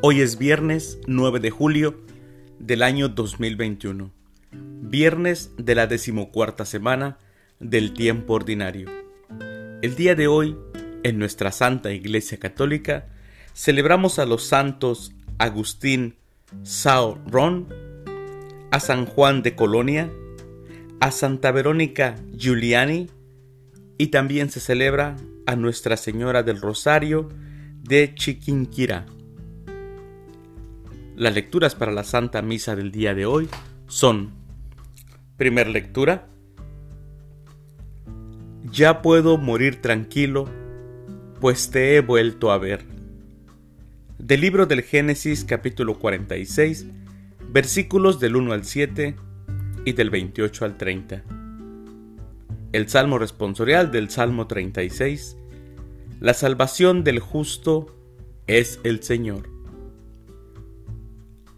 Hoy es viernes 9 de julio del año 2021, viernes de la decimocuarta semana del tiempo ordinario. El día de hoy, en nuestra Santa Iglesia Católica, celebramos a los santos Agustín Sao Ron, a San Juan de Colonia, a Santa Verónica Giuliani y también se celebra a Nuestra Señora del Rosario de Chiquinquirá. Las lecturas para la Santa Misa del día de hoy son, primer lectura, Ya puedo morir tranquilo, pues te he vuelto a ver. Del libro del Génesis capítulo 46, versículos del 1 al 7 y del 28 al 30. El Salmo responsorial del Salmo 36. La salvación del justo es el Señor.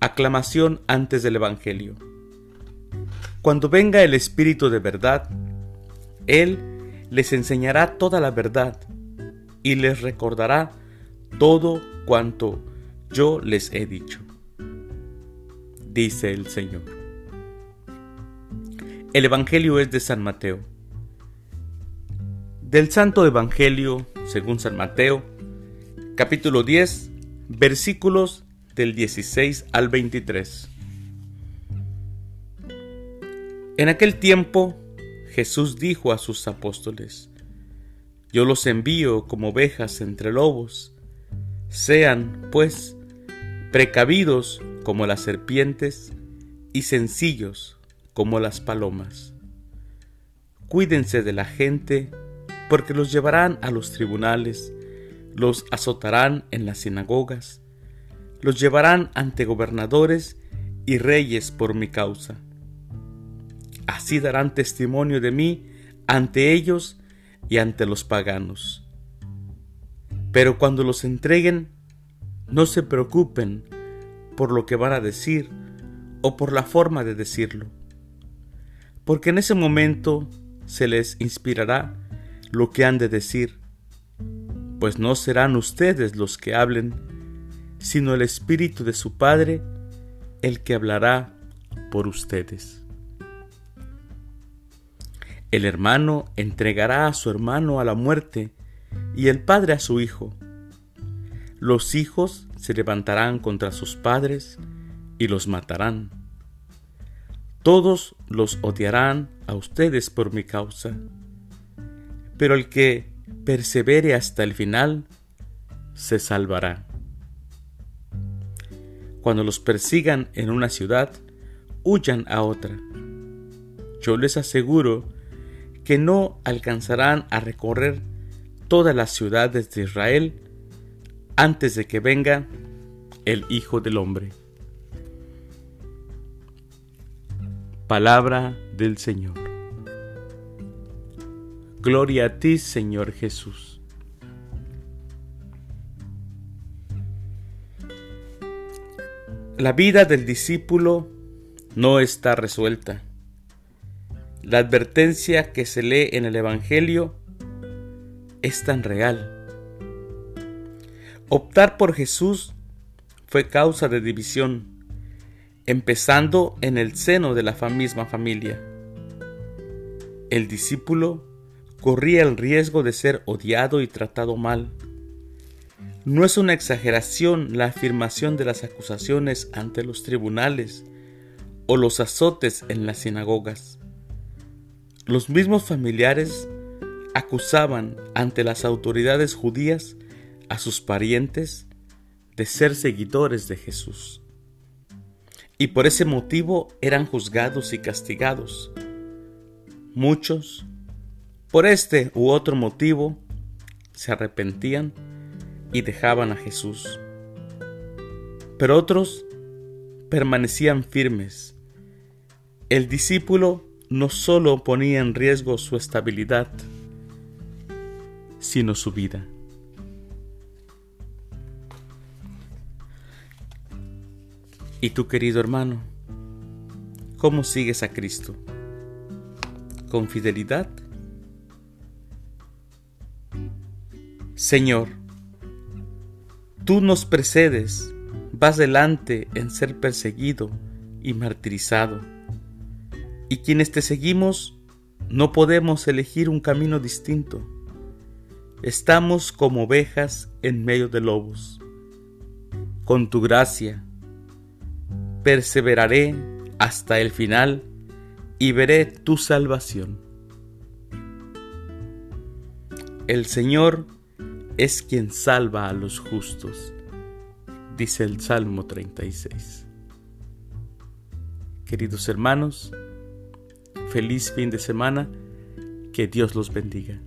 Aclamación antes del Evangelio. Cuando venga el Espíritu de verdad, Él les enseñará toda la verdad y les recordará todo cuanto yo les he dicho, dice el Señor. El Evangelio es de San Mateo. Del Santo Evangelio, según San Mateo, capítulo 10, versículos del 16 al 23. En aquel tiempo Jesús dijo a sus apóstoles, Yo los envío como ovejas entre lobos, sean, pues, precavidos como las serpientes y sencillos como las palomas. Cuídense de la gente, porque los llevarán a los tribunales, los azotarán en las sinagogas, los llevarán ante gobernadores y reyes por mi causa. Así darán testimonio de mí ante ellos y ante los paganos. Pero cuando los entreguen, no se preocupen por lo que van a decir o por la forma de decirlo, porque en ese momento se les inspirará lo que han de decir, pues no serán ustedes los que hablen, sino el Espíritu de su Padre el que hablará por ustedes. El hermano entregará a su hermano a la muerte y el padre a su hijo. Los hijos se levantarán contra sus padres y los matarán. Todos los odiarán a ustedes por mi causa, pero el que persevere hasta el final se salvará. Cuando los persigan en una ciudad, huyan a otra. Yo les aseguro que no alcanzarán a recorrer todas las ciudades de Israel antes de que venga el Hijo del Hombre. Palabra del Señor. Gloria a ti, Señor Jesús. La vida del discípulo no está resuelta. La advertencia que se lee en el Evangelio es tan real. Optar por Jesús fue causa de división, empezando en el seno de la misma familia. El discípulo corría el riesgo de ser odiado y tratado mal no es una exageración la afirmación de las acusaciones ante los tribunales o los azotes en las sinagogas. Los mismos familiares acusaban ante las autoridades judías a sus parientes de ser seguidores de Jesús. Y por ese motivo eran juzgados y castigados. Muchos, por este u otro motivo, se arrepentían y dejaban a Jesús. Pero otros permanecían firmes. El discípulo no solo ponía en riesgo su estabilidad, sino su vida. ¿Y tú, querido hermano, cómo sigues a Cristo? ¿Con fidelidad? Señor, Tú nos precedes, vas delante en ser perseguido y martirizado. Y quienes te seguimos no podemos elegir un camino distinto. Estamos como ovejas en medio de lobos. Con tu gracia, perseveraré hasta el final y veré tu salvación. El Señor es quien salva a los justos, dice el Salmo 36. Queridos hermanos, feliz fin de semana, que Dios los bendiga.